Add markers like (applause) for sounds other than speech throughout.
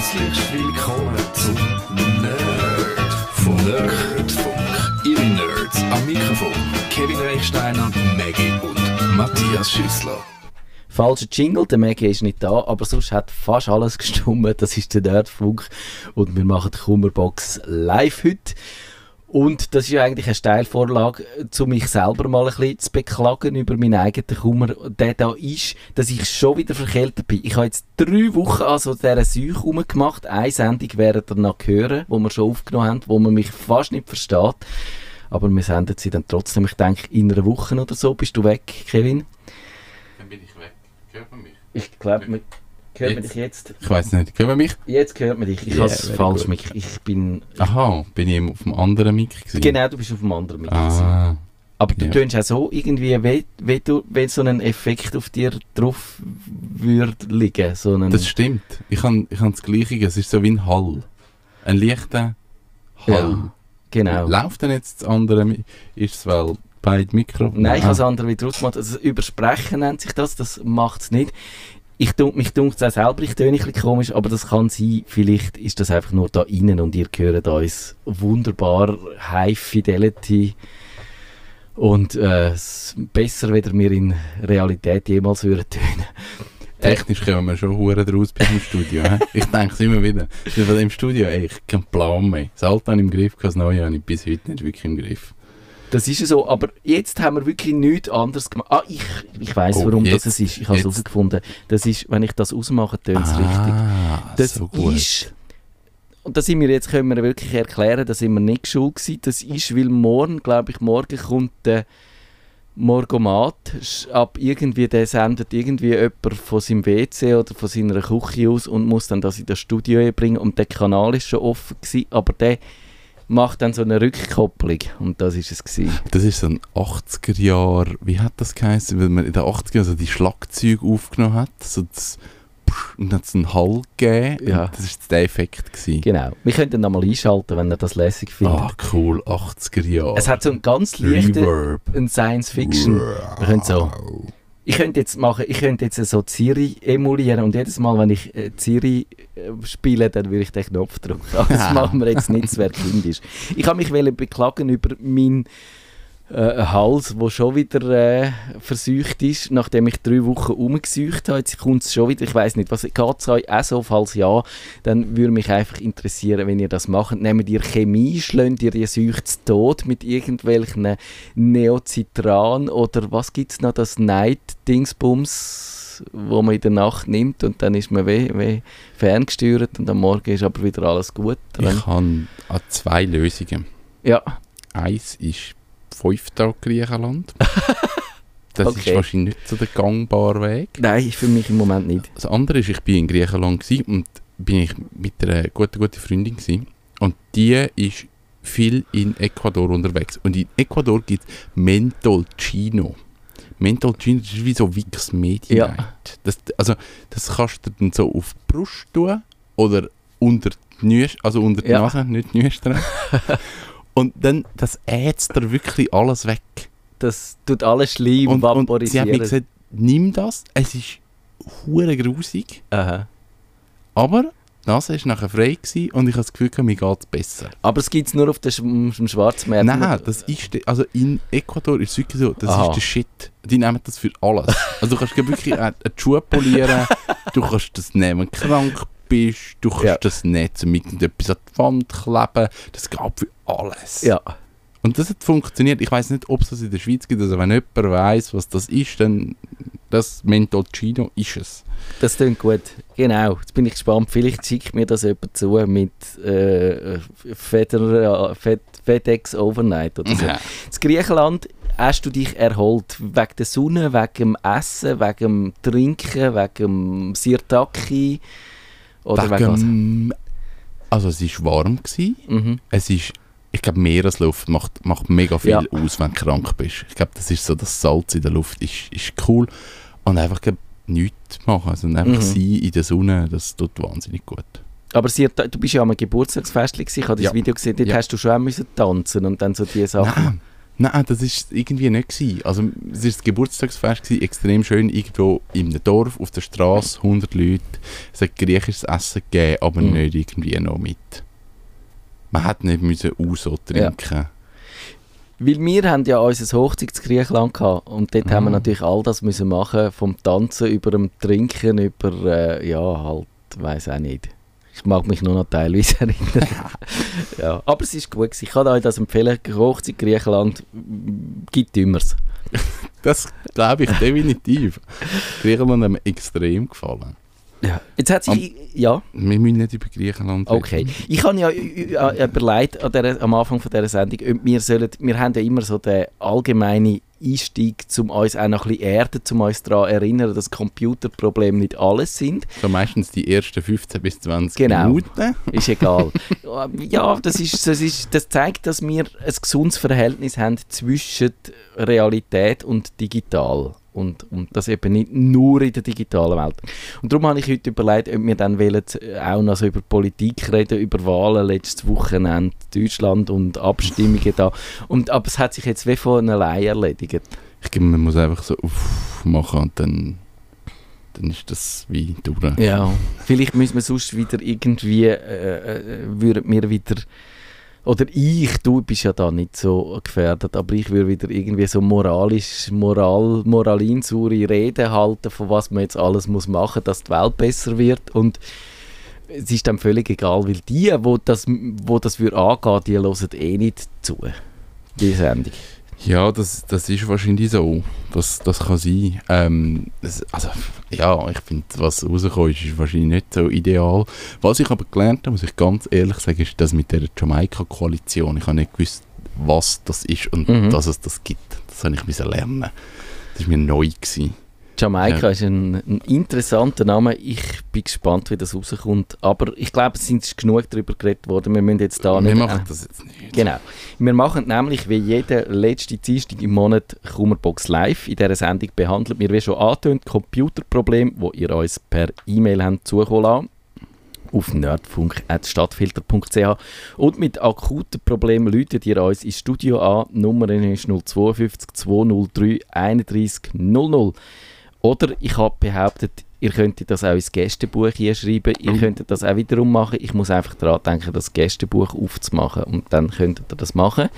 Herzlich willkommen zum Nerdfunk. Nerdfunk. Ihre Nerds am Mikrofon. Kevin Reichsteiner, Maggie und Matthias Schüssler. Falscher Jingle, der Maggie ist nicht da, aber sonst hat fast alles gestummt. Das ist der Nerdfunk und wir machen die Kummerbox live heute. Und das ist ja eigentlich eine Steilvorlage, um mich selber mal ein bisschen zu beklagen über meinen eigenen Kummer, der da ist, dass ich schon wieder verkältet bin. Ich habe jetzt drei Wochen also dieser Seuche rumgemacht. Eine Sendung werdet ihr noch hören, wo wir schon aufgenommen haben, wo man mich fast nicht versteht. Aber wir senden sie dann trotzdem. Ich denke, in einer Woche oder so bist du weg, Kevin. Dann bin ich weg. Hört man mich? Ich glaube, hört man Jetzt? dich jetzt. Ich weiß nicht. Hört man mich? Jetzt hört man dich. Ich Ja, habe falsch mit. Ich bin... Aha, bin ich auf dem anderen Mic gewesen? Genau, du bist auf dem anderen gewesen. Ah, Aber du Ja. tönst auch so irgendwie, wie, wie, du, wenn so ein Effekt auf dir drauf würde liegen. So einen, das stimmt. Ich habe ich hab das Gleiche. Es ist so wie ein Hall. Ein leichter Hall. Ja, genau. Läuft denn jetzt das andere? Ist es, weil beide Mikro... Nein, ich habe das ah. andere wieder ausgemacht. Also Übersprechen nennt sich das, das macht es nicht. Ich dunk, mich dunkt es auch selber, ich töne ein bisschen komisch, aber das kann sein, vielleicht ist das einfach nur da innen und ihr hört uns wunderbar High Fidelity und äh, besser, weder wir in Realität jemals würden tönen. Technisch kommen wir schon hure draus bis im Studio. (laughs) ich denke es immer wieder. Weil im Studio, ey, ich keinen Plan mehr. Das Alte habe ich im Griff, das Neue habe ich bis heute nicht wirklich im Griff. Das ist ja so, aber jetzt haben wir wirklich nichts anderes gemacht. Ah, ich, ich weiss, Oh, warum jetzt- das ist. Ich habe es herausgefunden. Das ist, wenn ich das ausmache, tönt es richtig. Ah, Das so gut. ist, und da sind wir jetzt, können wir wirklich erklären, da sind wir nicht schuld gewesen. Das ist, weil morgen, glaube ich, morgen kommt der Morgomat. Ab irgendwie, der sendet irgendwie jemand von seinem WC oder von seiner Küche aus und muss dann das in das Studio bringen. Und der Kanal ist schon offen gewesen, aber der macht dann so eine Rückkopplung. Und das ist es gewesen. Das ist so ein 80er Jahr, wie hat das geheißen, weil man in den 80er Jahren so die Schlagzeuge aufgenommen hat, so das und dann hat es einen Hall gegeben. Ja. Das war der Effekt. Gewesen. Genau. Wir können dann nochmal einschalten, wenn ihr das lässig findet. Ah, cool, 80er Jahre. Es hat so einen ganz leichten Science-Fiction. Wir können so. Ich könnte jetzt machen, ich könnte jetzt so Siri emulieren und jedes Mal, wenn ich äh, Siri äh, spiele, dann würde ich den Knopf drücken. (laughs) Aber das (laughs) machen wir jetzt nicht, es wäre kindisch. Ich habe mich beklagen über meinen äh, Hals, der schon wieder äh, verseucht ist, nachdem ich drei Wochen umgesucht habe. Jetzt kommt es schon wieder. Ich weiß nicht, was geht es euch auch so? Falls ja, dann würde mich einfach interessieren, wenn ihr das macht. Nehmt ihr Chemie, schlönt ihr die Seucht zu Tod mit irgendwelchen Neocitran oder was gibt es noch, das Night-Dingsbums, wo man in der Nacht nimmt und dann ist man weh, weh ferngesteuert und am Morgen ist aber wieder alles gut. Ich habe an zwei Lösungen. ja, Eins ist fünf Tage Griechenland. (laughs) Das Okay. ist wahrscheinlich nicht so der gangbare Weg. nein, für mich im Moment nicht. Das andere ist, ich bin in Griechenland und bin ich mit einer guten, guten Freundin gewesen. Und die ist viel in Ecuador unterwegs. Und in Ecuador gibt es Mentolcino. Mentolcino ist wie so Wix Media Ja. Das, also, das kannst du dann so auf die Brust tun oder unter die Nüs also unter die Ja. Nase, nicht die Nüstern. (laughs) und dann, das ätzt dir wirklich alles weg. Das tut alles Schleim Und, und sie vaporisieren. hat mir gesagt, nimm das, es ist hure grusig. Aha. Aber die Nase war nachher frei gewesen und ich habe das Gefühl, mir geht es besser. Aber es gibt es nur auf dem, dem Schwarzmarkt. Nein, das ist, also in Ecuador ist es wirklich so, das Aha. ist der Shit. Die nehmen das für alles. Also du kannst wirklich (laughs) eine eine Schuhe polieren, du kannst das nehmen, krank bist, du kannst Ja. das nicht so mit etwas an die Wand kleben, das geht für alles. Ja, Und das hat funktioniert. Ich weiß nicht, ob es das in der Schweiz gibt, also wenn jemand weiß, was das ist, dann das Mentolcino ist es. das klingt gut. Genau, jetzt bin ich gespannt. Vielleicht schickt mir das jemand zu mit äh, Feder, Fed, FedEx Overnight oder so. Ja. In Griechenland hast du dich erholt. Wegen der Sonne, wegen dem Essen, wegen dem Trinken, wegen dem Sirtaki. Oder wegen? Wegen, also es war warm. Gewesen. Mhm. Es ist, ich glaube, Meeresluft macht, macht mega viel Ja. aus, wenn du krank bist. Ich glaube, das ist so, das Salz in der Luft ist, ist cool. Und einfach glaub, nichts machen, also einfach Mhm. sein in der Sonne, das tut wahnsinnig gut. Aber Sirta du bist ja am Geburtstagsfest, ich habe das Ja. Video gesehen, dort Ja. hast du schon auch müssen tanzen und dann so diese Sachen. Nein, Nein, das war irgendwie nicht. Gewesen. Also, es war das Geburtstagsfest, gewesen, extrem schön, irgendwo im Dorf, auf der Straße, 100 Leute. Es hat griechisches Essen gegeben, aber Mhm. nicht irgendwie noch mit. Man hätte nicht müssen Uso trinken Weil wir haben ja unser Hochzeit in Griechenland gehabt und dort haben wir Ah. natürlich all das müssen machen, vom Tanzen über dem Trinken, über, äh, ja, halt, weiß auch nicht. Ich mag mich nur noch teilweise (laughs) erinnern. ja, aber es ist gut. Ich kann euch das empfehlen. Hochzeit Griechenland gibt immers. (laughs) Das glaube ich definitiv. Griechenland hat mir extrem gefallen. Ja. Jetzt hat sich, ja, Wir müssen nicht über Griechenland reden. okay. Ich habe ja äh, äh, überlegt an der, am Anfang von dieser Sendung, wir sollen, wir haben ja immer so den allgemeinen Einstieg, um uns auch noch ein bisschen erden, um uns daran erinnern, dass Computerprobleme nicht alles sind. So meistens die ersten 15 bis 20 Genau. Minuten. Ist egal. (laughs) ja, das, ist, das, ist, das zeigt, dass wir ein gesundes Verhältnis haben zwischen Realität und digital. Und, und das eben nicht nur in der digitalen Welt. Und darum habe ich heute überlegt, ob wir dann wollen, äh, auch noch so über Politik reden, über Wahlen letztes Wochenende, Deutschland und Abstimmungen da. Und, aber es hat sich jetzt wie von allein erledigt. Ich glaube, man muss einfach so uff machen und dann, dann ist das wie durch. Ja, vielleicht müssen wir sonst wieder irgendwie, äh, äh, würden wir wieder, oder ich, du bist ja da nicht so gefährdet, aber ich würde wieder irgendwie so moralisch, moral, moralinsure Reden halten, von was man jetzt alles muss machen, dass die Welt besser wird und es ist dann völlig egal, weil die, wo das, wo das würde angehen, die hören eh nicht zu, die Sendung. Ja, das, das ist wahrscheinlich so. Das, das kann sein. Ähm, das, also, ja, ich finde, was rausgekommen ist, ist wahrscheinlich nicht so ideal. Was ich aber gelernt habe, muss ich ganz ehrlich sagen, ist das mit der Jamaika-Koalition. Ich habe nicht gewusst, was das ist und Mhm. dass es das gibt. Das habe ich müssen lernen. Das war mir neu. Gewesen. Jamaika Ja. ist ein, ein interessanter Name. Ich bin gespannt, wie das rauskommt. Aber ich glaube, es sind genug darüber geredet worden. Wir müssen jetzt da Wir nicht... machen äh, das jetzt nicht. Genau. Wir machen nämlich wie jeden letzten Dienstag im Monat Kummerbox Live. In dieser Sendung behandelt wir, wie schon angetönt, Computerprobleme, wo ihr uns per E-Mail habt zukommen lassen auf nerdfunk.stadtfilter.ch und mit akuten Problemen läutet ihr uns ins Studio an. Die Nummer ist 052 203 31 00. Oder ich habe behauptet, ihr könntet das auch ins Gästebuch hier schreiben. Ihr Mhm. könntet das auch wiederum machen. Ich muss einfach daran denken, das Gästebuch aufzumachen und dann könntet ihr das machen.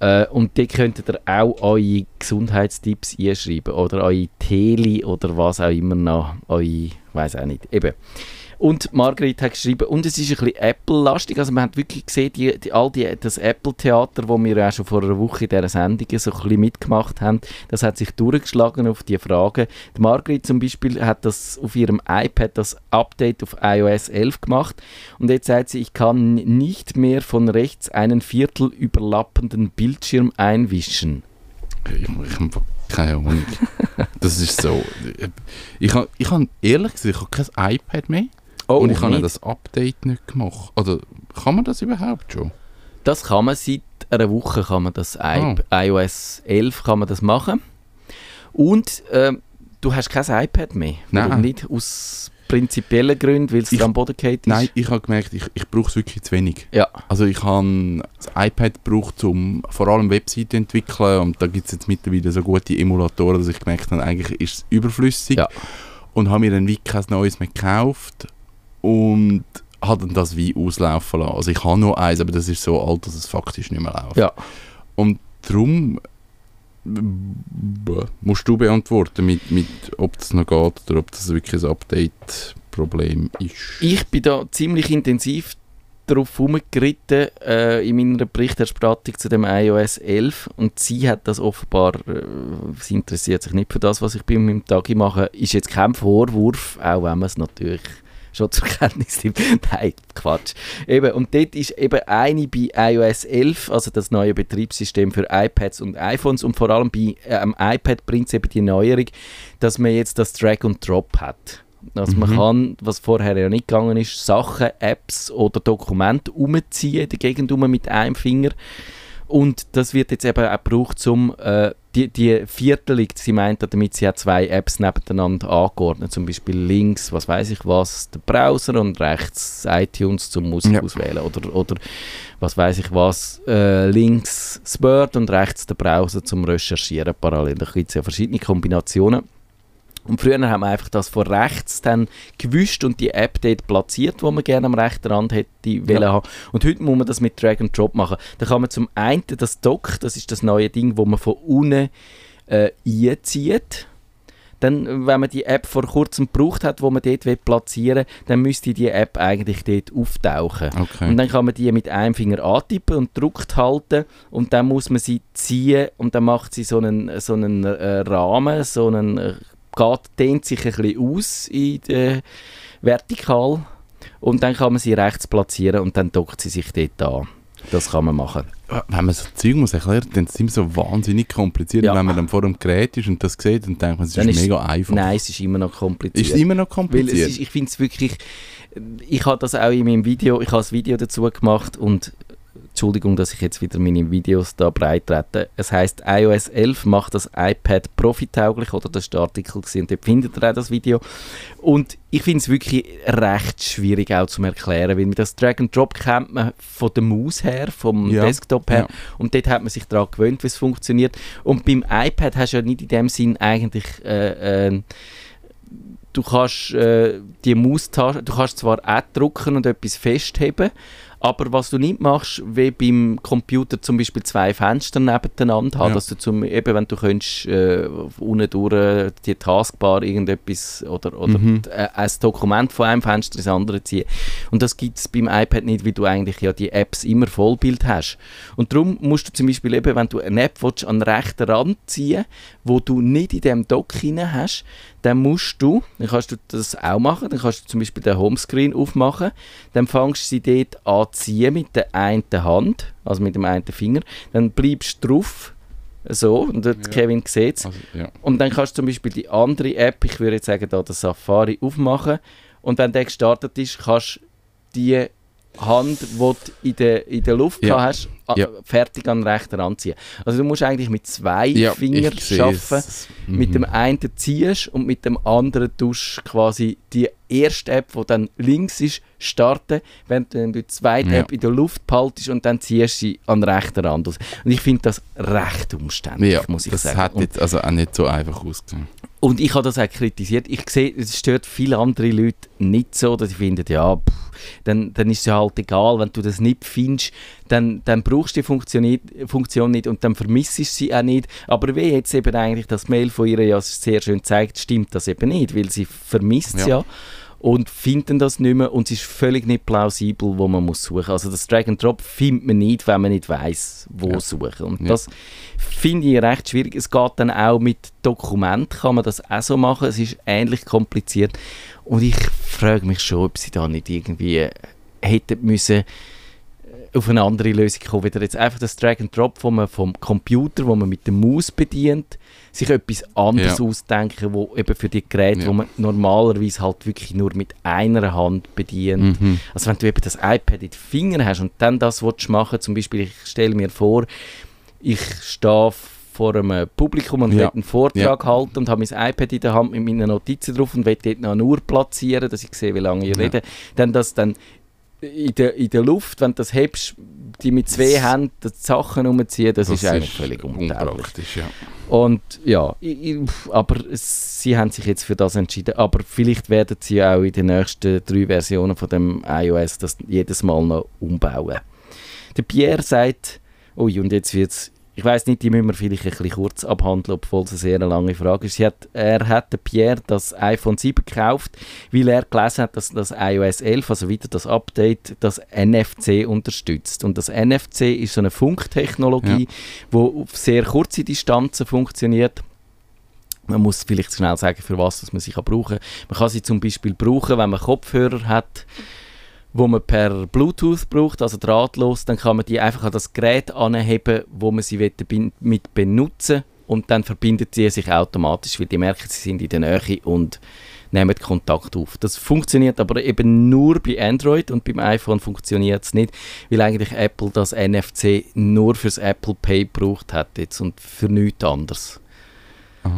Äh, und dort könntet ihr auch eure Gesundheitstipps einschreiben oder eure Tele oder was auch immer noch. Eure, weiß auch nicht. Eben. Und Margret hat geschrieben, und es ist ein bisschen Apple-lastig, also man hat wirklich gesehen, die, die, all die, das Apple-Theater, wo wir auch schon vor einer Woche in dieser Sendung so ein bisschen mitgemacht haben, das hat sich durchgeschlagen auf die Fragen. Die Margret zum Beispiel hat das auf ihrem iPad das Update auf iOS 11 gemacht und jetzt sagt sie, ich kann nicht mehr von rechts einen Viertel überlappenden Bildschirm einwischen. Ich, ich habe keine Ahnung. das ist so. Ich habe ich hab, ehrlich gesagt, ich habe kein iPad mehr. Oh, und ich habe das Update nicht gemacht. Oder kann man das überhaupt schon? Das kann man seit einer Woche kann man das Oh. iOS 11 kann man das machen. Und ähm, du hast kein iPad mehr. Nein. nicht? Aus prinzipiellen Gründen, weil es am Boden geht ist. Nein, ich habe gemerkt, ich, ich brauche es wirklich zu wenig. Ja. Also ich habe das iPad gebraucht, um vor allem Webseiten zu entwickeln und da gibt es jetzt mittlerweile so gute Emulatoren, dass ich gemerkt habe, eigentlich ist es überflüssig. Ja. Und habe mir dann wie kein neues mehr gekauft und habe dann das wie auslaufen lassen. Also ich habe noch eins, aber das ist so alt, dass es faktisch nicht mehr läuft. Ja. Und darum musst du beantworten, mit, mit, ob das noch geht oder ob das wirklich ein Update-Problem ist. Ich bin da ziemlich intensiv darauf herumgeritten äh, in meiner Berichterstattung zu dem iOS 11 und sie hat das offenbar, äh, sie interessiert sich nicht für das, was ich bei meinem Tag mache, ist jetzt kein Vorwurf, auch wenn man es natürlich schon zur (laughs) Kenntnis nimmt. Nein, Quatsch. Eben, und dort ist eben eine bei iOS 11, also das neue Betriebssystem für iPads und iPhones und vor allem bei äh, am iPad bringt es eben die Neuerung, dass man jetzt das Drag and Drop hat. Also man Mhm. kann, was vorher ja nicht gegangen ist, Sachen, Apps oder Dokumente umziehen der Gegend um mit einem Finger. Und das wird jetzt eben auch gebraucht, um äh, die, die Viertelung, sie meint damit, sie hat zwei Apps nebeneinander angeordnet, zum Beispiel links, was weiß ich was, der Browser und rechts iTunes zum Musik ja. auswählen oder, oder was weiß ich was, äh, links das Word und rechts der Browser zum Recherchieren parallel. Da gibt es ja verschiedene Kombinationen. Und früher haben wir einfach das von rechts dann gewischt und die App dort platziert, wo man gerne am rechten Rand hätte ja. haben. Und heute muss man das mit Drag and Drop machen. Da kann man zum einen das Dock, das ist das neue Ding, wo man von unten äh, einzieht. Dann, wenn man die App vor kurzem gebraucht hat, wo man dort platzieren will, dann müsste die App eigentlich dort auftauchen. Okay. Und dann kann man die mit einem Finger antippen und drückt halten und dann muss man sie ziehen und dann macht sie so einen, so einen äh, Rahmen, so einen äh, geht, dehnt sich ein bisschen aus in der Vertikal und dann kann man sie rechts platzieren und dann dockt sie sich dort an. Das kann man machen. Wenn man so Zeug muss erklären, dann ist es so wahnsinnig kompliziert. Ja. Wenn man dann vor dem Gerät ist und das sieht, dann denkt man, es ist, ist mega einfach. Nein, es ist immer noch kompliziert. Ist immer noch kompliziert? Ist, ich finde es wirklich... Ich habe das auch in meinem Video, ich habe ein Video dazu gemacht und Entschuldigung, dass ich jetzt wieder meine Videos da breit trete. Es heißt iOS 11 macht das iPad profitauglich oder das ist der Artikel gewesen, und dort findet ihr auch das Video. Und ich finde es wirklich recht schwierig auch zu erklären, weil das Drag and Drop kennt man von der Maus her, vom ja. Desktop her ja. und dort hat man sich daran gewöhnt, wie es funktioniert. Und beim iPad hast du ja nicht in dem Sinn eigentlich äh, äh, du kannst äh, die Maustaste, du kannst zwar auch drücken und etwas festheben, aber was du nicht machst, wie beim Computer zum Beispiel zwei Fenster nebeneinander haben, ja. dass du zum, eben, wenn du könntest, äh, unten durch die Taskbar irgendetwas oder, oder mhm. äh, ein Dokument von einem Fenster ins andere ziehen. Und das gibt es beim iPad nicht, weil du eigentlich ja die Apps immer Vollbild hast. Und darum musst du zum Beispiel eben, wenn du eine App willst, an den rechten Rand ziehen wo du nicht in dem Dock hinein hast, dann musst du, dann kannst du das auch machen, dann kannst du zum Beispiel den Homescreen aufmachen, dann fängst du sie dort an ziehen mit der einen Hand, also mit dem einen Finger, dann bleibst du drauf, so, und ja. Kevin sieht es. Also, ja. Und dann kannst du zum Beispiel die andere App, ich würde jetzt sagen, da den Safari aufmachen und wenn der gestartet ist, kannst du die Hand, die du in der, in der Luft ja. hast, ja. fertig an den rechten Rand ziehen. Also du musst eigentlich mit zwei ja, Fingern arbeiten. Mhm. Mit dem einen ziehst und mit dem anderen tust quasi die erste App, die dann links ist, starten, wenn du die zweite ja. App in der Luft behaltest und dann ziehst du sie an den rechten Rand aus. Und ich finde das recht umständlich, ja, muss ich das sagen. Das hat jetzt also auch nicht so einfach ausgesehen. Und ich habe das auch kritisiert. Ich sehe, es stört viele andere Leute nicht so, dass sie finden, ja, pff, dann, dann ist es halt egal, wenn du das nicht findest, dann, dann brauchst du die Funktion, Funktion nicht und dann vermisst du sie auch nicht. Aber wie jetzt eben eigentlich das Mail von ihr ja sehr schön zeigt, stimmt das eben nicht, weil sie vermisst es ja. ja und finden das nicht mehr und es ist völlig nicht plausibel, wo man muss suchen. Also das Drag and Drop findet man nicht, wenn man nicht weiß, wo ja. suchen. Und ja. das finde ich recht schwierig. Es geht dann auch mit Dokument, kann man das auch so machen. Es ist ähnlich kompliziert und ich frage mich schon, ob sie da nicht irgendwie hätten müssen auf eine andere Lösung kommen. Wieder jetzt einfach das Drag and Drop, wo man vom Computer, wo man mit der Maus bedient, sich etwas anderes ja. ausdenken, wo eben für die Geräte, ja. wo man normalerweise halt wirklich nur mit einer Hand bedient. Mhm. Also wenn du eben das iPad in den Fingern hast und dann das willst machen, zum Beispiel, ich stelle mir vor, ich stehe vor einem Publikum und ja. will einen Vortrag ja. halten und habe mein iPad in der Hand mit meinen Notizen drauf und will dort noch eine Uhr platzieren, dass ich sehe, wie lange ich ja. rede. Dann das dann in der, in der Luft, wenn du das hebst, die mit zwei Händen die Sachen umziehen, das, das ist eigentlich völlig unpraktisch. Ja. Und ja, ich, aber sie haben sich jetzt für das entschieden. Aber vielleicht werden sie auch in den nächsten drei Versionen von dem iOS das jedes Mal noch umbauen. Der Pierre sagt, ui, und jetzt wird es ich weiß nicht, die müssen wir vielleicht ein bisschen kurz abhandeln, obwohl es eine sehr lange Frage ist. Hat, er hat Pierre das iPhone 7 gekauft, weil er gelesen hat, dass das iOS 11, also wieder das Update, das NFC unterstützt. Und das NFC ist so eine Funktechnologie, ja. auf sehr kurze Distanzen funktioniert. Man muss vielleicht schnell sagen, für was man sie brauchen kann. Man kann sie zum Beispiel brauchen, wenn man Kopfhörer hat wo man per Bluetooth braucht, also drahtlos, dann kann man die einfach an das Gerät anheben, wo man sie mit benutzen und dann verbindet sie sich automatisch, weil die merken, sie sind in der Nähe und nehmen Kontakt auf. Das funktioniert aber eben nur bei Android und beim iPhone funktioniert es nicht, weil eigentlich Apple das NFC nur fürs Apple Pay gebraucht hat jetzt und für nichts anderes. Oh.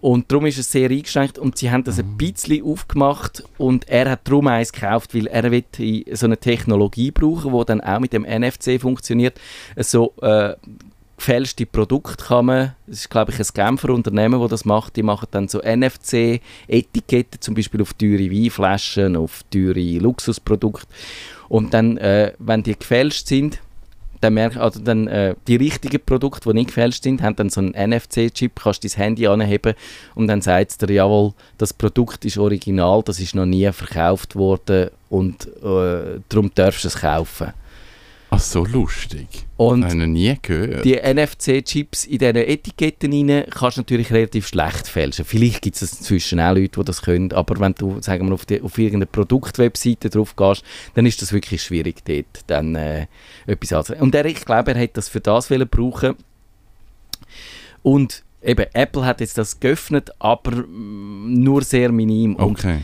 Und darum ist es sehr eingeschränkt. Und sie haben das ein bisschen aufgemacht. Und er hat darum eins gekauft, weil er will so eine Technologie brauchen, die dann auch mit dem NFC funktioniert. So äh, gefälschte Produkte kann man, das ist glaube ich ein Genfer Unternehmen, das das macht, die machen dann so NFC-Etiketten, zum Beispiel auf teure Weinflaschen, auf teure Luxusprodukte. Und dann, äh, wenn die gefälscht sind, dann merk, also dann, äh, die richtigen Produkte, die nicht gefälscht sind, haben dann so einen NFC-Chip, kannst dein Handy anheben und dann sagt es dir, jawohl, das Produkt ist original, das ist noch nie verkauft worden und äh, darum darfst du es kaufen. Ach so, lustig. Und Habe ich noch nie gehört. die NFC-Chips in diesen Etiketten rein kannst du natürlich relativ schlecht fälschen. Vielleicht gibt es inzwischen auch Leute, die das können, aber wenn du sagen wir, auf, die, auf irgendeine Produktwebseite drauf gehst, dann ist das wirklich schwierig, dort dann äh, etwas anzunehmen. Und er, ich glaube, er hätte das für das wollen brauchen. Und eben, Apple hat jetzt das geöffnet, aber mm, nur sehr minim. Und Okay.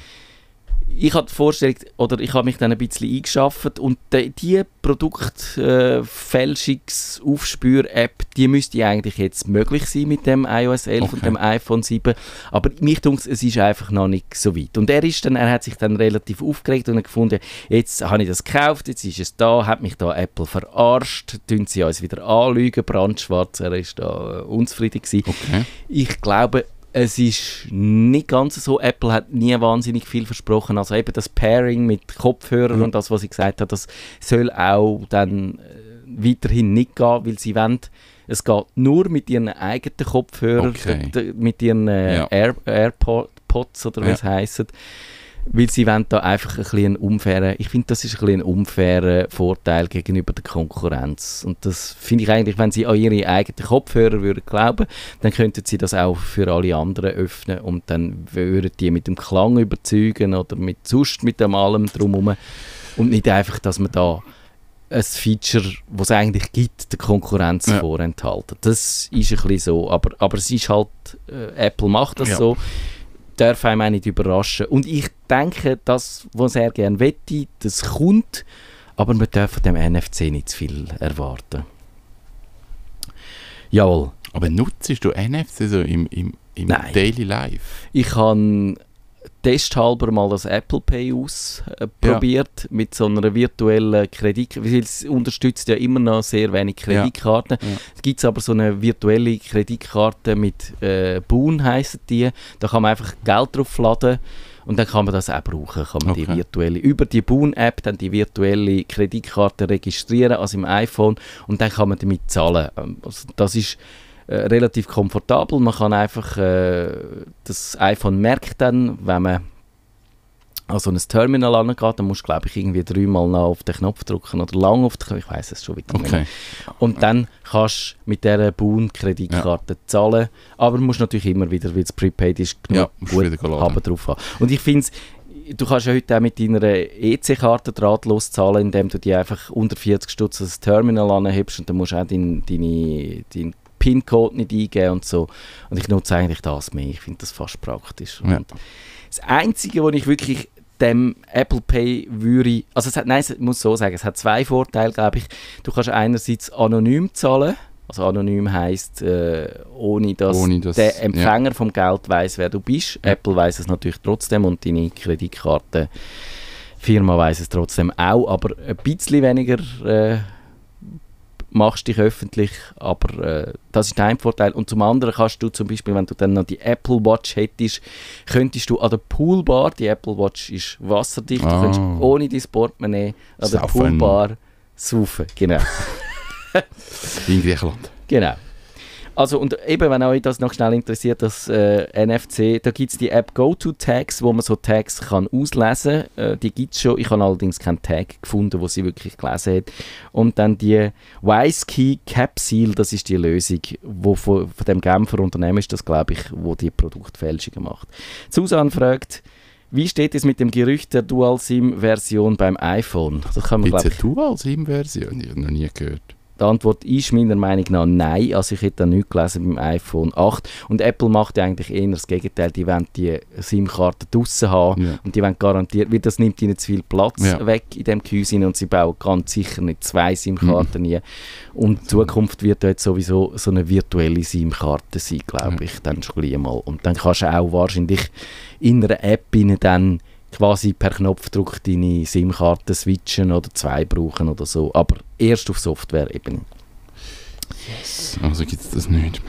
Ich habe die Vorstellung, oder ich habe mich dann ein bisschen eingeschafft und die, die Produktfälschungsaufspür-App, die müsste eigentlich jetzt möglich sein mit dem iOS 11 und Okay. dem iPhone 7, aber mich denkt es ist einfach noch nicht so weit. Und er, ist dann, er hat sich dann relativ aufgeregt und gefunden, jetzt habe ich das gekauft, jetzt ist es da, hat mich da Apple verarscht, tun sie uns wieder anlügen, brandschwarz, er ist da äh, unzufrieden gewesen. Okay. Ich glaube, es ist nicht ganz so. Apple hat nie wahnsinnig viel versprochen. Also eben das Pairing mit Kopfhörern Mhm. und das, was ich gesagt habe, das soll auch dann äh, weiterhin nicht gehen, weil sie wollen, es geht nur mit ihren eigenen Kopfhörern, Okay. mit ihren äh, Ja. Air, AirPods oder wie Ja. es heisst. Weil sie wollen da einfach ein bisschen unfairen, ich finde, das ist ein bisschen ein unfairer Vorteil gegenüber der Konkurrenz. Und das finde ich eigentlich, wenn sie an ihre eigenen Kopfhörer würden glauben, dann könnten sie das auch für alle anderen öffnen und dann würden die mit dem Klang überzeugen oder mit sonst mit dem allem drumherum und nicht einfach, dass man da ein Feature, das es eigentlich gibt, der Konkurrenz Ja. vorenthalten. Das ist ein bisschen so, aber, aber es ist halt, äh, Apple macht das Ja. so, darf einem auch nicht überraschen. Und ich denke, das, was er gerne wette, das kommt, aber man darf von dem NFC nicht zu viel erwarten. Jawohl. Aber nutzt du NFC so im, im, im. Daily Life? Ich habe testhalber mal das Apple Pay ausprobiert mit so einer virtuellen Kredit, weil es unterstützt ja immer noch sehr wenig Kreditkarten. Ja. Es gibt aber so eine virtuelle Kreditkarte mit äh, Boon heissen die. Da kann man einfach Geld drauf laden und dann kann man das auch brauchen. Kann man die Okay. virtuelle, über die Boon-App dann die virtuelle Kreditkarte registrieren, also im iPhone und dann kann man damit zahlen. Ähm, Also das ist äh, relativ komfortabel. Man kann einfach, äh, das iPhone merkt dann, wenn man an so ein Terminal angeht, dann musst du, glaube ich, irgendwie dreimal noch auf den Knopf drücken oder lang auf den Knopf, ich weiß es schon wieder nicht. Okay. Und dann kannst du mit dieser Boon-Kreditkarte zahlen, aber musst natürlich immer wieder, weil es prepaid ist, Ja, genug gut laden. haben drauf haben. Und ich finde Du kannst ja heute auch mit deiner EC-Karte drahtlos zahlen, indem du die einfach unter 40 Stutz das Terminal anhebst und dann musst du auch deinen deine, dein PIN-Code nicht eingeben und so. Und ich nutze eigentlich das mehr. Ich finde das fast praktisch. Ja. Das Einzige, was ich wirklich dem Apple Pay würde, also es hat, nein, ich muss so sagen, es hat zwei Vorteile, glaube ich. Du kannst einerseits anonym zahlen, also anonym heisst, äh, ohne, dass Ohne dass- der Empfänger vom Geld weiß, wer du bist. Apple weiß es natürlich trotzdem und deine Kreditkarte Firma weiß es trotzdem auch, aber ein bisschen weniger äh, machst dich öffentlich, aber äh, das ist ein Vorteil. Und zum anderen kannst du zum Beispiel, wenn du dann noch die Apple Watch hättest, könntest du an der Poolbar, die Apple Watch ist wasserdicht, du Ah. könntest ohne dein Portemonnaie an der. Poolbar saufen. Genau. (laughs) In Griechenland. Genau. Also und eben, wenn euch das noch schnell interessiert, das äh, NFC, da gibt es die App GoToTags, wo man so Tags kann auslesen kann. Äh, die gibt es schon. Ich habe allerdings keinen Tag gefunden, wo sie wirklich gelesen hat. Und dann die WiseKey Capsule, das ist die Lösung, wo von, von dem Genfer Unternehmen ist das, glaube ich, wo die Produktfälschungen macht. Susan fragt, wie steht es mit dem Gerücht der Dual-SIM-Version beim iPhone? Das kann man, Gibt es glaube eine Dual-SIM-Version? Ich habe noch nie gehört. Die Antwort ist meiner Meinung nach nein. Also ich hätte da nichts gelesen beim iPhone 8. Und Apple macht ja eigentlich eher das Gegenteil. Die wollen die SIM-Karte draussen haben Ja. und die wollen garantiert, weil das nimmt ihnen zu viel Platz Ja. weg in dem Gehäuse und sie bauen ganz sicher nicht zwei SIM-Karten Mhm. Und die Zukunft wird dort sowieso so eine virtuelle SIM-Karte sein, glaube Ja. ich, dann schon mal. Und dann kannst du auch wahrscheinlich in einer App dann quasi per Knopfdruck deine SIM-Karte switchen oder zwei brauchen oder so. Aber erst auf Software-Ebene. Also gibt es das nicht.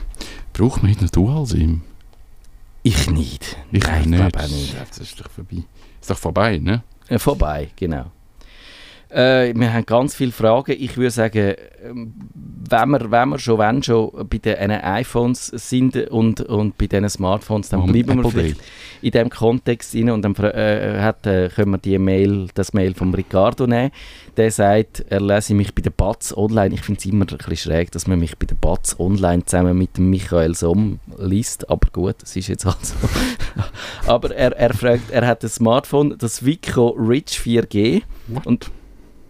Braucht man nicht noch Dual-SIM? Ich nicht. Ich Nein, nicht. auch nicht. Das ist doch vorbei. Ist doch vorbei, ne? Äh, vorbei, genau. Äh, wir haben ganz viele Fragen. Ich würde sagen, ähm, wenn wir, wenn wir schon, wenn schon bei den iPhones sind und, und bei diesen Smartphones, dann bleiben wir vielleicht in diesem Kontext rein und dann äh, hat, äh, können wir die Mail, das Mail von Ricardo nehmen. Der sagt, er lese mich bei der Batz online. Ich finde es immer ein bisschen schräg, dass man mich bei der Batz online zusammen mit Michael Somm liest, aber gut, das ist jetzt halt so. (laughs) aber er, er fragt, er hat ein Smartphone, das Vico Rich 4G What? und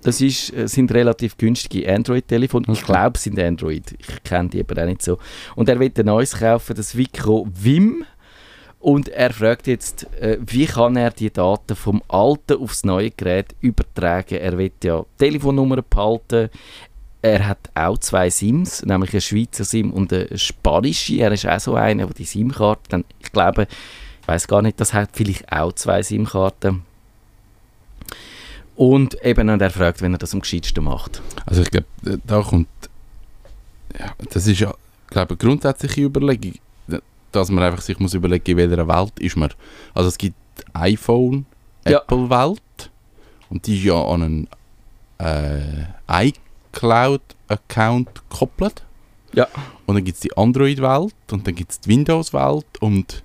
das ist, äh, sind relativ günstige Android-Telefone. Ich glaube, es sind Android. Ich kenne die aber auch nicht so. Und er will ein neues kaufen, das Vico Vim. Und er fragt jetzt, äh, wie kann er die Daten vom alten aufs neue Gerät übertragen? Er will ja Telefonnummern behalten. Er hat auch zwei SIMs, nämlich eine Schweizer SIM und eine spanische. Er ist auch so einer, aber die SIM-Karte, dann- ich glaube, ich weiß gar nicht, das hat vielleicht auch zwei SIM-Karten. Und eben, und er fragt, wenn er das am gescheitsten macht. Also ich glaube, da kommt... Ja, das ist ja, glaube eine grundsätzliche Überlegung, dass man einfach sich muss überlegen, in welcher Welt ist man. Also es gibt iPhone, Ja. Apple-Welt und die ist ja an einen äh, iCloud-Account gekoppelt. Ja. Und dann gibt es die Android-Welt und dann gibt es die Windows-Welt und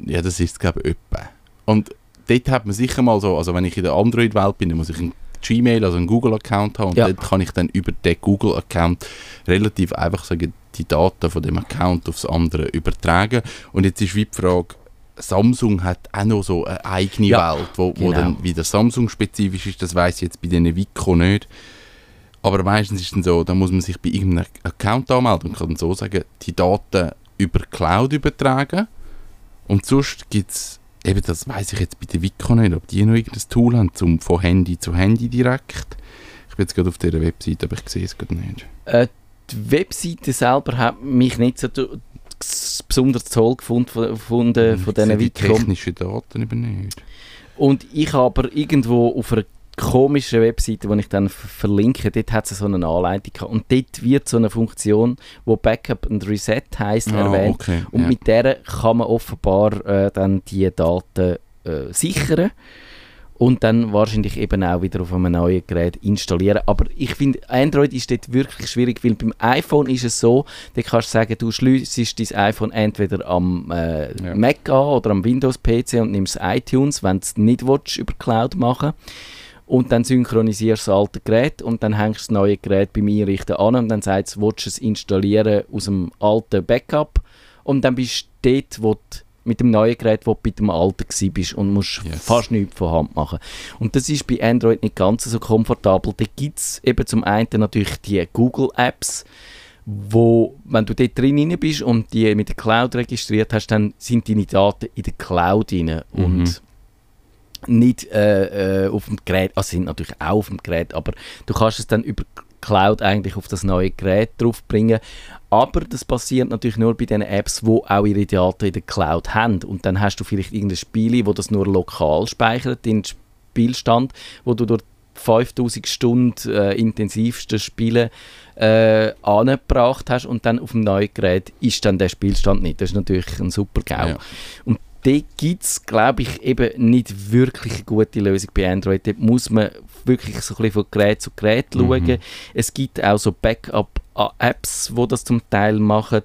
ja, das ist glaube ich, etwa. Und dort hat man sicher mal so, also wenn ich in der Android-Welt bin, dann muss ich ein Gmail, also einen Google-Account haben und Ja. dort kann ich dann über den Google-Account relativ einfach sagen, die Daten von dem Account aufs andere übertragen. Und jetzt ist wie die Frage, Samsung hat auch noch so eine eigene Ja, Welt, wo, wo genau. dann wieder Samsung-spezifisch ist, das weiß ich jetzt bei diesen Vico nicht. Aber meistens ist es dann so, da muss man sich bei irgendeinem Account anmelden und kann dann so sagen, die Daten über Cloud übertragen. Und sonst gibt es, eben das weiß ich jetzt bei der Vico nicht, ob die noch irgendein Tool haben, zum von Handy zu Handy direkt. Ich bin jetzt gerade auf dieser Webseite, aber ich sehe es gerade nicht. Äh, die Webseite selber hat mich nicht so besonders toll gefunden von, von, von, Ich von diesen die Wikicom. technischen Daten eben nicht. Und ich habe aber irgendwo auf einer komischen Webseite, die ich dann ver- verlinke, dort hat es so eine Anleitung gehabt. Und dort wird so eine Funktion, wo Backup und Reset heisst, Ah, erwähnt. okay. Und ja. mit der kann man offenbar äh, dann die Daten äh, sichern und dann wahrscheinlich eben auch wieder auf einem neuen Gerät installieren. Aber ich finde, Android ist dort wirklich schwierig, weil beim iPhone ist es so, da kannst du sagen, du schliessest dein iPhone entweder am äh, Ja. Mac an oder am Windows-PC und nimmst iTunes, wenn du es nicht willst, über Cloud machen und dann synchronisierst du das alte Gerät und dann hängst du das neue Gerät beim Einrichten an und dann sagst du, willst du es installieren aus dem alten Backup und dann bist du dort, wo du mit dem neuen Gerät, wo du bei dem alten bist und musst Yes. fast nichts von Hand machen. Und das ist bei Android nicht ganz so komfortabel. Da gibt es eben zum einen natürlich die Google-Apps, wo, wenn du dort drin bist und die mit der Cloud registriert hast, dann sind deine Daten in der Cloud rein Mhm. und nicht äh, äh, auf dem Gerät, also sind natürlich auch auf dem Gerät, aber du kannst es dann über Cloud eigentlich auf das neue Gerät draufbringen. Aber das passiert natürlich nur bei den Apps, wo auch ihre Daten in der Cloud haben. Und dann hast du vielleicht irgendein Spiel, wo das nur lokal speichert, den Spielstand, wo du durch 5000 Stunden äh, intensivsten Spielen äh, angebracht hast und dann auf dem neuen Gerät ist dann der Spielstand nicht. Das ist natürlich ein super GAU. Ja. Und dort gibt es, glaube ich, eben nicht wirklich eine gute Lösung bei Android. Dort muss man wirklich so ein bisschen von Gerät zu Gerät schauen. Mhm. Es gibt auch so Backup-Apps, die das zum Teil machen.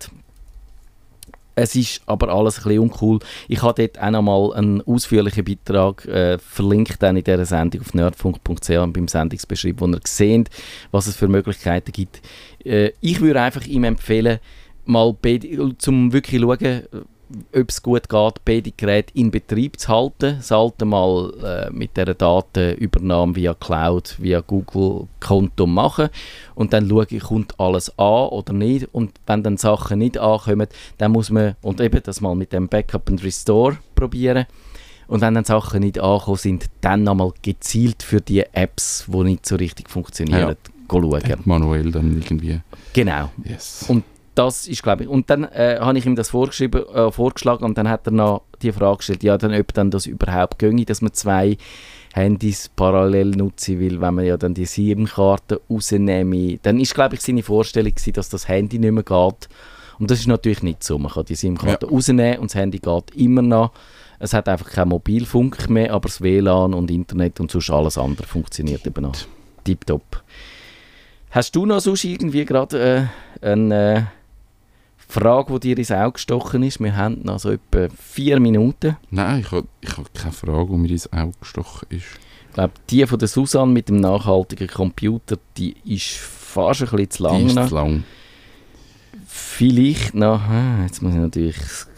Es ist aber alles ein bisschen uncool. Ich habe dort auch nochmal einen ausführlichen Beitrag äh, verlinkt dann in dieser Sendung auf nerdfunk.ch und beim Sendungsbeschrieb, wo ihr seht, was es für Möglichkeiten gibt. Äh, ich würde einfach ihm empfehlen, mal zum wirklich schauen, ob es gut geht, beide Geräte in Betrieb zu halten. Das alte Mal äh, mit dieser Datenübernahme via Cloud, via Google-Konto machen und dann schaue ich, kommt alles an oder nicht. Und wenn dann Sachen nicht ankommen, dann muss man, und eben das mal mit dem Backup und Restore probieren. Und wenn dann Sachen nicht angekommen sind, dann nochmal gezielt für die Apps, die nicht so richtig funktionieren, ja. schauen. Manuell dann irgendwie. Genau. Yes. Und das ist, glaube ich, und dann äh, habe ich ihm das vorgeschrieben, äh, vorgeschlagen und dann hat er noch die Frage gestellt, ja, dann, ob dann das überhaupt ginge, dass man zwei Handys parallel nutzen will, wenn man ja dann die SIM-Karte rausnehme. Dann ist, glaube ich, seine Vorstellung gewesen, dass das Handy nicht mehr geht. Und das ist natürlich nicht so. Man kann die SIM-Karte ja. rausnehmen und das Handy geht immer noch. Es hat einfach keinen Mobilfunk mehr, aber das WLAN und Internet und sonst alles andere funktioniert eben noch. Tipptopp. Hast du noch sonst irgendwie gerade äh, eine... Äh, Frage, die dir ins Auge gestochen ist. Wir haben noch so etwa vier Minuten. Nein, ich habe ich hab keine Frage, die mir ins Auge gestochen ist. Ich glaube, die von der Susanne mit dem nachhaltigen Computer, die ist fast ein bisschen zu lang. Die ist zu lang. Vielleicht noch, jetzt muss ich natürlich,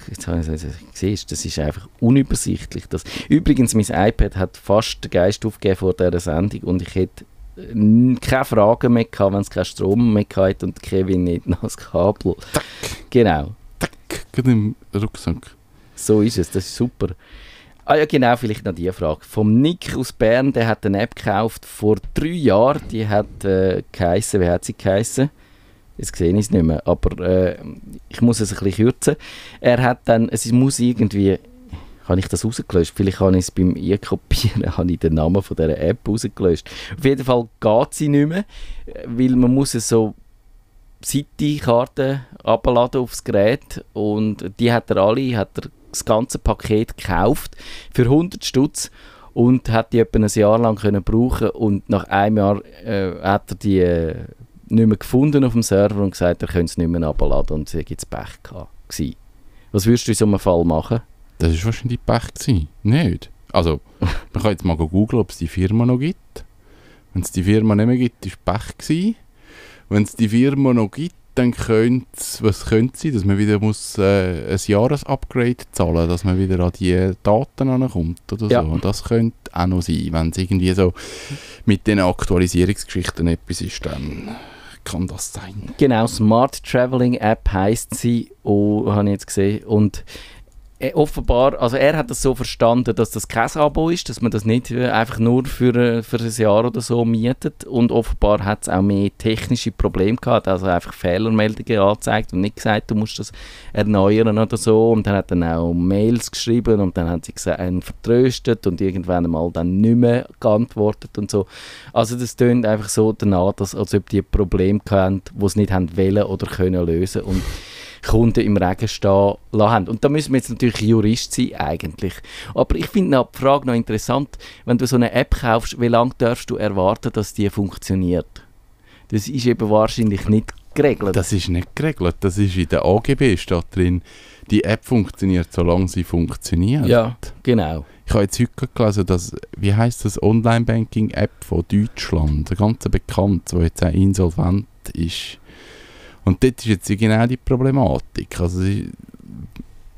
jetzt habe ich es gesehen, das ist einfach unübersichtlich. Das, übrigens, mein iPad hat fast den Geist aufgegeben vor dieser Sendung und ich hätte keine Fragen mehr gehabt, wenn es keinen Strom mehr hatte und Kevin nicht noch das Kabel. Tack. Genau. Tack, gerade im Rucksack. So ist es, das ist super. Ah ja, genau, vielleicht noch die Frage. Vom Nick aus Bern, der hat eine App gekauft vor drei Jahren. Die hat äh, geheissen, wie hat sie geheissen? Jetzt sehe ich es nicht mehr, aber äh, ich muss es ein bisschen kürzen. Er hat dann, es muss irgendwie habe ich das rausgelöscht. Vielleicht habe ich es beim Einkopieren (laughs) habe ich den Namen von dieser App rausgelöscht. Auf jeden Fall geht sie nicht mehr, weil man muss es so City-Karten abladen aufs Gerät und die hat er alle, hat er das ganze Paket gekauft für 100 Stutz und hat die etwa ein Jahr lang können brauchen und nach einem Jahr äh, hat er die äh, nicht mehr gefunden auf dem Server und gesagt, er könnte es nicht mehr abladen und es hätte Pech gehabt. Was würdest du in so einem Fall machen? Das war wahrscheinlich Pech. Gewesen. Nicht? Also, (laughs) man kann jetzt mal googeln, ob es die Firma noch gibt. Wenn es die Firma nicht mehr gibt, es Pech. Gewesen. Wenn es die Firma noch gibt, dann könnte es, was könnte sein, dass man wieder muss, äh, ein Jahresupgrade zahlen dass man wieder an die Daten ankommt oder ja. so. Das könnte auch noch sein. Wenn es irgendwie so mit den Aktualisierungsgeschichten etwas ist, dann kann das sein. Genau, Smart Traveling App heisst sie, oh, habe ich jetzt gesehen. Und offenbar, also er hat das so verstanden, dass das kein Abo ist, dass man das nicht äh, einfach nur für, äh, für ein Jahr oder so mietet. Und offenbar hat es auch mehr technische Probleme gehabt, also einfach Fehlermeldungen angezeigt und nicht gesagt, du musst das erneuern oder so. Und dann hat er auch Mails geschrieben und dann hat sie einen vertröstet und irgendwann mal dann nicht mehr geantwortet und so. Also das tönt einfach so danach, dass, als ob die Probleme hatten, die sie nicht haben wollen oder können lösen. Und Kunden im Regen stehen lassen. Und da müssen wir jetzt natürlich Jurist sein, eigentlich. Aber ich finde die Frage noch interessant, wenn du so eine App kaufst, wie lange darfst du erwarten, dass die funktioniert? Das ist eben wahrscheinlich nicht geregelt. Das ist nicht geregelt. Das ist in der AGB steht drin, die App funktioniert, solange sie funktioniert. Ja, genau. Ich habe jetzt heute gelesen, dass, wie heißt das, Online-Banking-App von Deutschland, eine ganz bekannt, wo jetzt auch insolvent ist. Und dort ist jetzt genau die Problematik. Also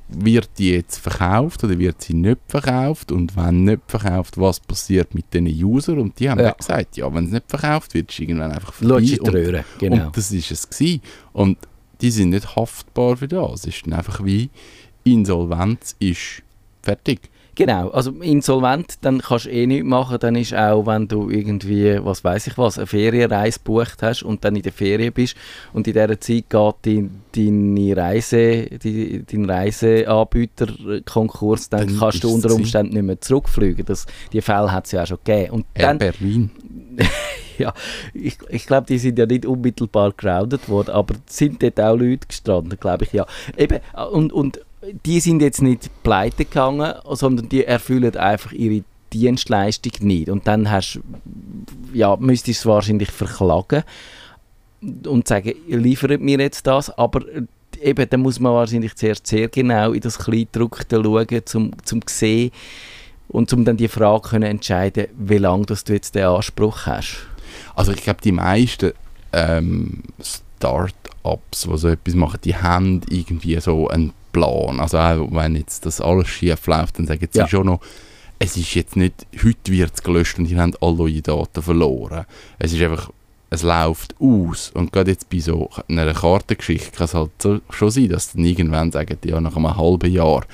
wird die jetzt verkauft oder wird sie nicht verkauft und wenn nicht verkauft, was passiert mit den Usern und die haben ja. gesagt, ja, wenn es nicht verkauft wird, ist irgendwann einfach vorbei und, genau. und das ist es gewesen. und die sind nicht haftbar für das, es ist einfach wie Insolvenz ist fertig. Genau, also insolvent, dann kannst du eh nichts machen. Dann ist auch, wenn du irgendwie, was weiß ich was, eine Ferienreise gebucht hast und dann in der Ferien bist und in dieser Zeit geht die, deine Reise, die, dein Reiseanbieter Konkurs, dann, dann kannst du unter Umständen nicht mehr zurückfliegen. Das, die Fälle hat es ja auch schon gegeben. Und Air dann, Berlin. (laughs) ja, ich, ich glaube, die sind ja nicht unmittelbar grounded worden, aber sind dort auch Leute gestrandet, glaube ich, ja. Eben, und, und die sind jetzt nicht pleite gegangen, sondern die erfüllen einfach ihre Dienstleistung nicht. Und dann hast, ja, müsstest du es wahrscheinlich verklagen und sagen, liefert mir jetzt das, aber eben, dann muss man wahrscheinlich zuerst sehr genau in das Kleidruckte schauen, um zum sehen und um dann die Frage können entscheiden, wie lange du jetzt den Anspruch hast. Also ich glaube, die meisten ähm, Start-ups, die so etwas machen, die haben irgendwie so einen Plan. Also auch wenn jetzt das alles schief läuft, dann sagen sie Ja. schon noch, es ist jetzt nicht, heute wird es gelöscht und ihr habt alle eure Daten verloren. Es ist einfach, es läuft aus. Und gerade jetzt bei so einer Kartengeschichte kann es halt so, schon sein, dass dann irgendwann sagen, ja, nach einem halben Jahr,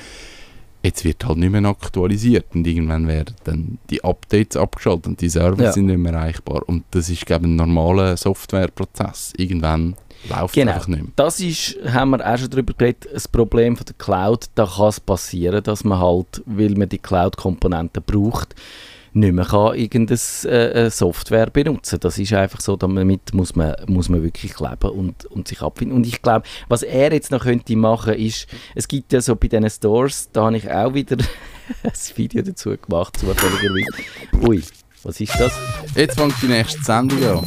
jetzt wird halt nicht mehr aktualisiert und irgendwann werden dann die Updates abgeschaltet und die Server Ja. sind nicht mehr erreichbar. Und das ist, glaube ein normaler Softwareprozess. Irgendwann läuft Genau. es einfach nicht mehr. Das ist, haben wir auch schon darüber geredet, das Problem von der Cloud. Da kann es passieren, dass man halt, weil man die Cloud-Komponenten braucht, nicht mehr kann irgendeine äh, äh, Software benutzen. Das ist einfach so, damit muss man, muss man wirklich leben und, und sich abfinden. Und ich glaube, was er jetzt noch könnte machen, ist, es gibt ja so bei diesen Stores, da habe ich auch wieder (laughs) ein Video dazu gemacht, zufälligerweise. Ui, was ist das? Jetzt fängt die nächste Sendung an.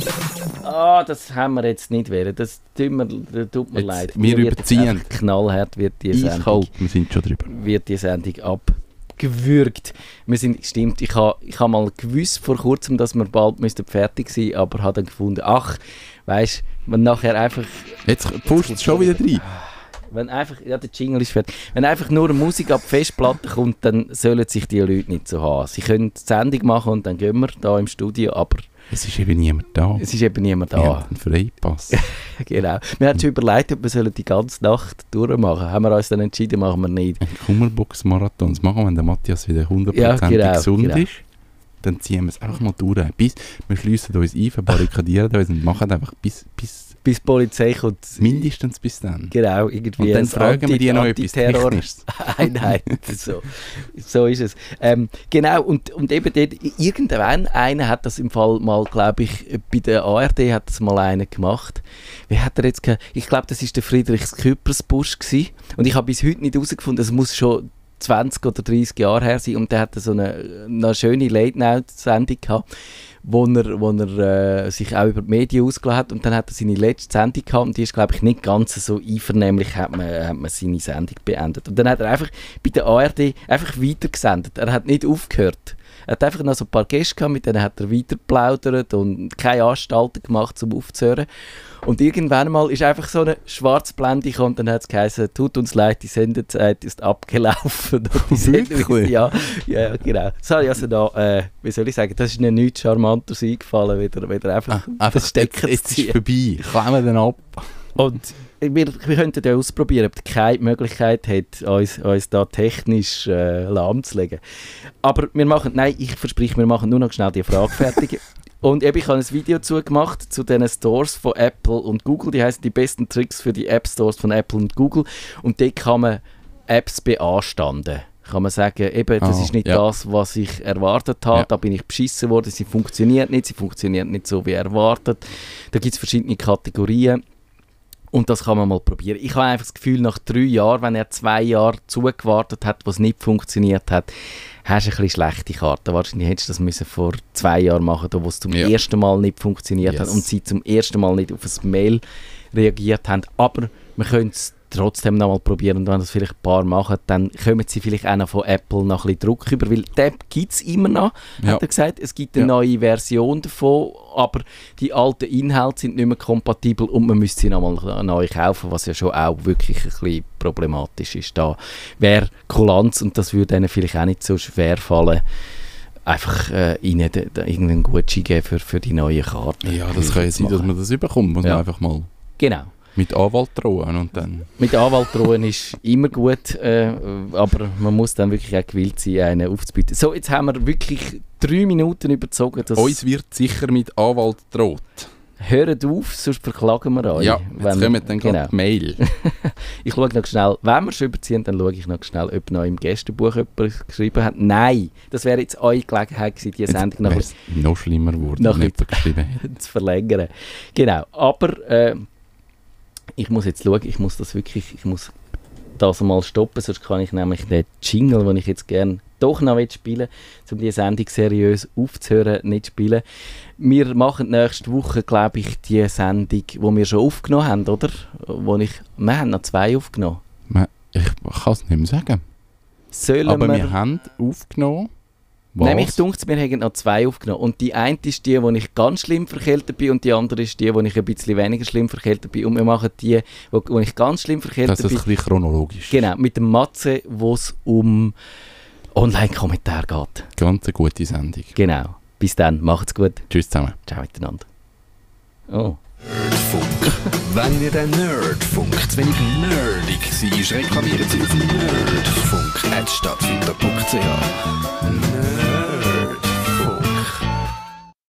Ah, das haben wir jetzt nicht wollen. Das tut mir, das tut mir Jetzt, leid. wir wird überziehen. Knallhart wird die Sendung, Eiskalt, wir sind schon drüber. wird die Sendung abgewürgt. Wir sind, stimmt, ich habe ich ha mal gewusst vor kurzem, dass wir bald fertig sein aber habe dann gefunden, ach, weißt du, wenn nachher einfach, Jetzt pusht es schon wieder rein. Wenn einfach, ja, der Jingle ist fertig, wenn einfach nur Musik ab Festplatte kommt, dann sollen sich die Leute nicht so haben. Sie können die Sendung machen und dann gehen wir da im Studio, aber Es ist eben niemand da. es ist eben niemand Wir da. haben einen Freipass. (laughs) Genau. Wir haben schon überlegt, ob wir sollen die ganze Nacht durchmachen. Haben wir uns dann entschieden, machen wir nicht. Ein Kummerbox-Marathon. Das machen wir, wenn der Matthias wieder 100% Ja, genau, gesund genau. ist. Dann ziehen wir es einfach mal durch. Bis, wir schliessen uns ein, verbarrikadieren uns und machen einfach bis, bis Bis die Polizei kommt. mindestens bis dann. Genau, irgendwie Und dann fragen wir die noch etwas Technisches. (laughs) Einheit. so, so ist es. Ähm, genau, und, und eben dort, irgendwann, einer hat das im Fall mal, glaube ich, bei der ARD hat das mal einer gemacht. Wie hat er jetzt Ich glaube, das ist der Friedrichs Küppersbusch gewesen. Und ich habe bis heute nicht herausgefunden, es muss schon 20 oder 30 Jahre her sein. Und der hatte so eine, eine schöne Late-Night-Sendung gehabt wo er, wo er äh, sich auch über die Medien ausgelassen hat. Und dann hat er seine letzte Sendung gehabt. Und die ist glaube ich nicht ganz so einvernehmlich hat man, hat man seine Sendung beendet. Und dann hat er einfach bei der ARD einfach weitergesendet, er hat nicht aufgehört. Er hat einfach noch so ein paar Gäste gehabt, mit denen hat er weiter geplaudert und keine Anstalten gemacht, um aufzuhören. Und irgendwann mal ist einfach so eine Schwarzblende gekommen und dann hat es geheißen, tut uns leid, die Sendezeit ist abgelaufen. (laughs) Und die Sendung ist- ja, ja, genau. Ich also da, äh, wie soll ich sagen, das ist mir nichts Charmanteres eingefallen, wieder, wieder einfach Einfach, das Stecken jetzt, jetzt ist vorbei. Klemmen den ab. Und wir, wir könnten ja ausprobieren, ob keine Möglichkeit hat, uns, uns da technisch äh, lahmzulegen. Aber wir machen, nein, ich verspreche, wir machen nur noch schnell die Frage fertig. (laughs) Und eben, ich habe ein Video zugemacht zu den Stores von Apple und Google. Die heißen die besten Tricks für die App Stores von Apple und Google. Und dort kann man Apps beanstanden. Kann man sagen, eben, das Ah, ist nicht ja. das, was ich erwartet habe. Ja. Da bin ich beschissen worden. Sie funktioniert nicht. Sie funktioniert nicht so wie erwartet. Da gibt es verschiedene Kategorien. Und das kann man mal probieren. Ich habe einfach das Gefühl, nach drei Jahren, wenn er zwei Jahre zugewartet hat, was nicht funktioniert hat, hast du ein bisschen schlechte Karten. Wahrscheinlich hättest du das müssen vor zwei Jahren machen da wo es zum Ja. ersten Mal nicht funktioniert hat Yes. und sie zum ersten Mal nicht auf ein Mail reagiert haben. Aber wir können es trotzdem noch mal probieren und wenn das vielleicht ein paar machen, dann kommen sie vielleicht auch noch von Apple noch ein bisschen Druck über, weil die App gibt es immer noch, Ja. hat er gesagt. Es gibt eine Ja. neue Version davon, aber die alten Inhalte sind nicht mehr kompatibel und man müsste sie nochmal neu kaufen, was ja schon auch wirklich ein bisschen problematisch ist. Da wäre Kulanz und das würde ihnen vielleicht auch nicht so schwer fallen, einfach äh, ihnen de, de, irgendeinen Gutschein geben für, für die neue Karte. Ja, das kann ja sein, dass man das überkommt. Muss Ja. man einfach mal Genau. Mit Anwalt drohen und dann... Mit Anwalt drohen ist immer gut, äh, aber man muss dann wirklich auch gewillt sein, einen aufzubieten. So, jetzt haben wir wirklich drei Minuten überzogen. Das Uns wird sicher mit Anwalt droht. Hört auf, sonst verklagen wir euch. Ja, jetzt kommt dann genau. die Mail. (laughs) Ich schaue noch schnell, wenn wir schon überziehen, dann schaue ich noch schnell, ob noch im Gästebuch jemand geschrieben hat. Nein, das wäre jetzt eure Gelegenheit gewesen, diese Sendung noch noch schlimmer geworden, Noch wenn jemand (laughs) geschrieben zu verlängern. Genau, aber äh, ich muss jetzt schauen, ich muss das wirklich, ich muss das mal stoppen, sonst kann ich nämlich den Jingle, den ich jetzt gerne doch noch will spielen um die Sendung seriös aufzuhören, nicht spielen. Wir machen nächste Woche, glaube ich, die Sendung, die wir schon aufgenommen haben, oder? Wo ich, wir haben noch zwei aufgenommen. Ich kann es nicht mehr sagen. Sollen Aber wir, wir haben aufgenommen Was? Nämlich dunkt wir haben noch zwei aufgenommen. Und die eine ist die, wo ich ganz schlimm verkältet bin und die andere ist die, wo ich ein bisschen weniger schlimm verkältet bin. Und wir machen die, wo, wo ich ganz schlimm verkältet Dass es bin. ein bisschen chronologisch Genau, mit dem Matze, wo es um Online-Kommentare geht. Ganz eine gute Sendung. Genau. Bis dann, macht's gut. Tschüss zusammen. Ciao miteinander. Oh. Nerdfunk. Wenn ihr den Nerdfunk zu wenig nerdig seid, reklamiert sie auf nerdfunk.stadtfilter.ch. Nerd